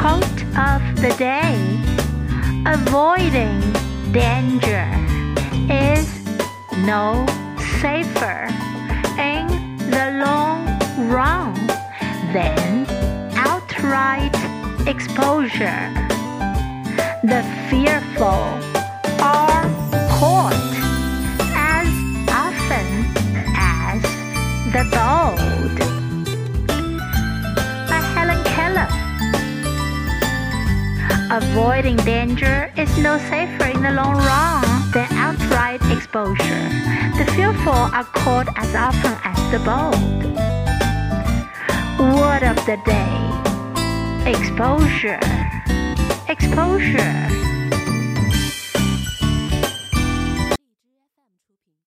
Quote of the day Avoiding danger is no safer in the long run than outright exposure. The fearful are caught as often as the bold. Avoiding danger is no safer in the long run than outright exposure. The fearful are caught as often as the bold. Word of the day exposure, exposure.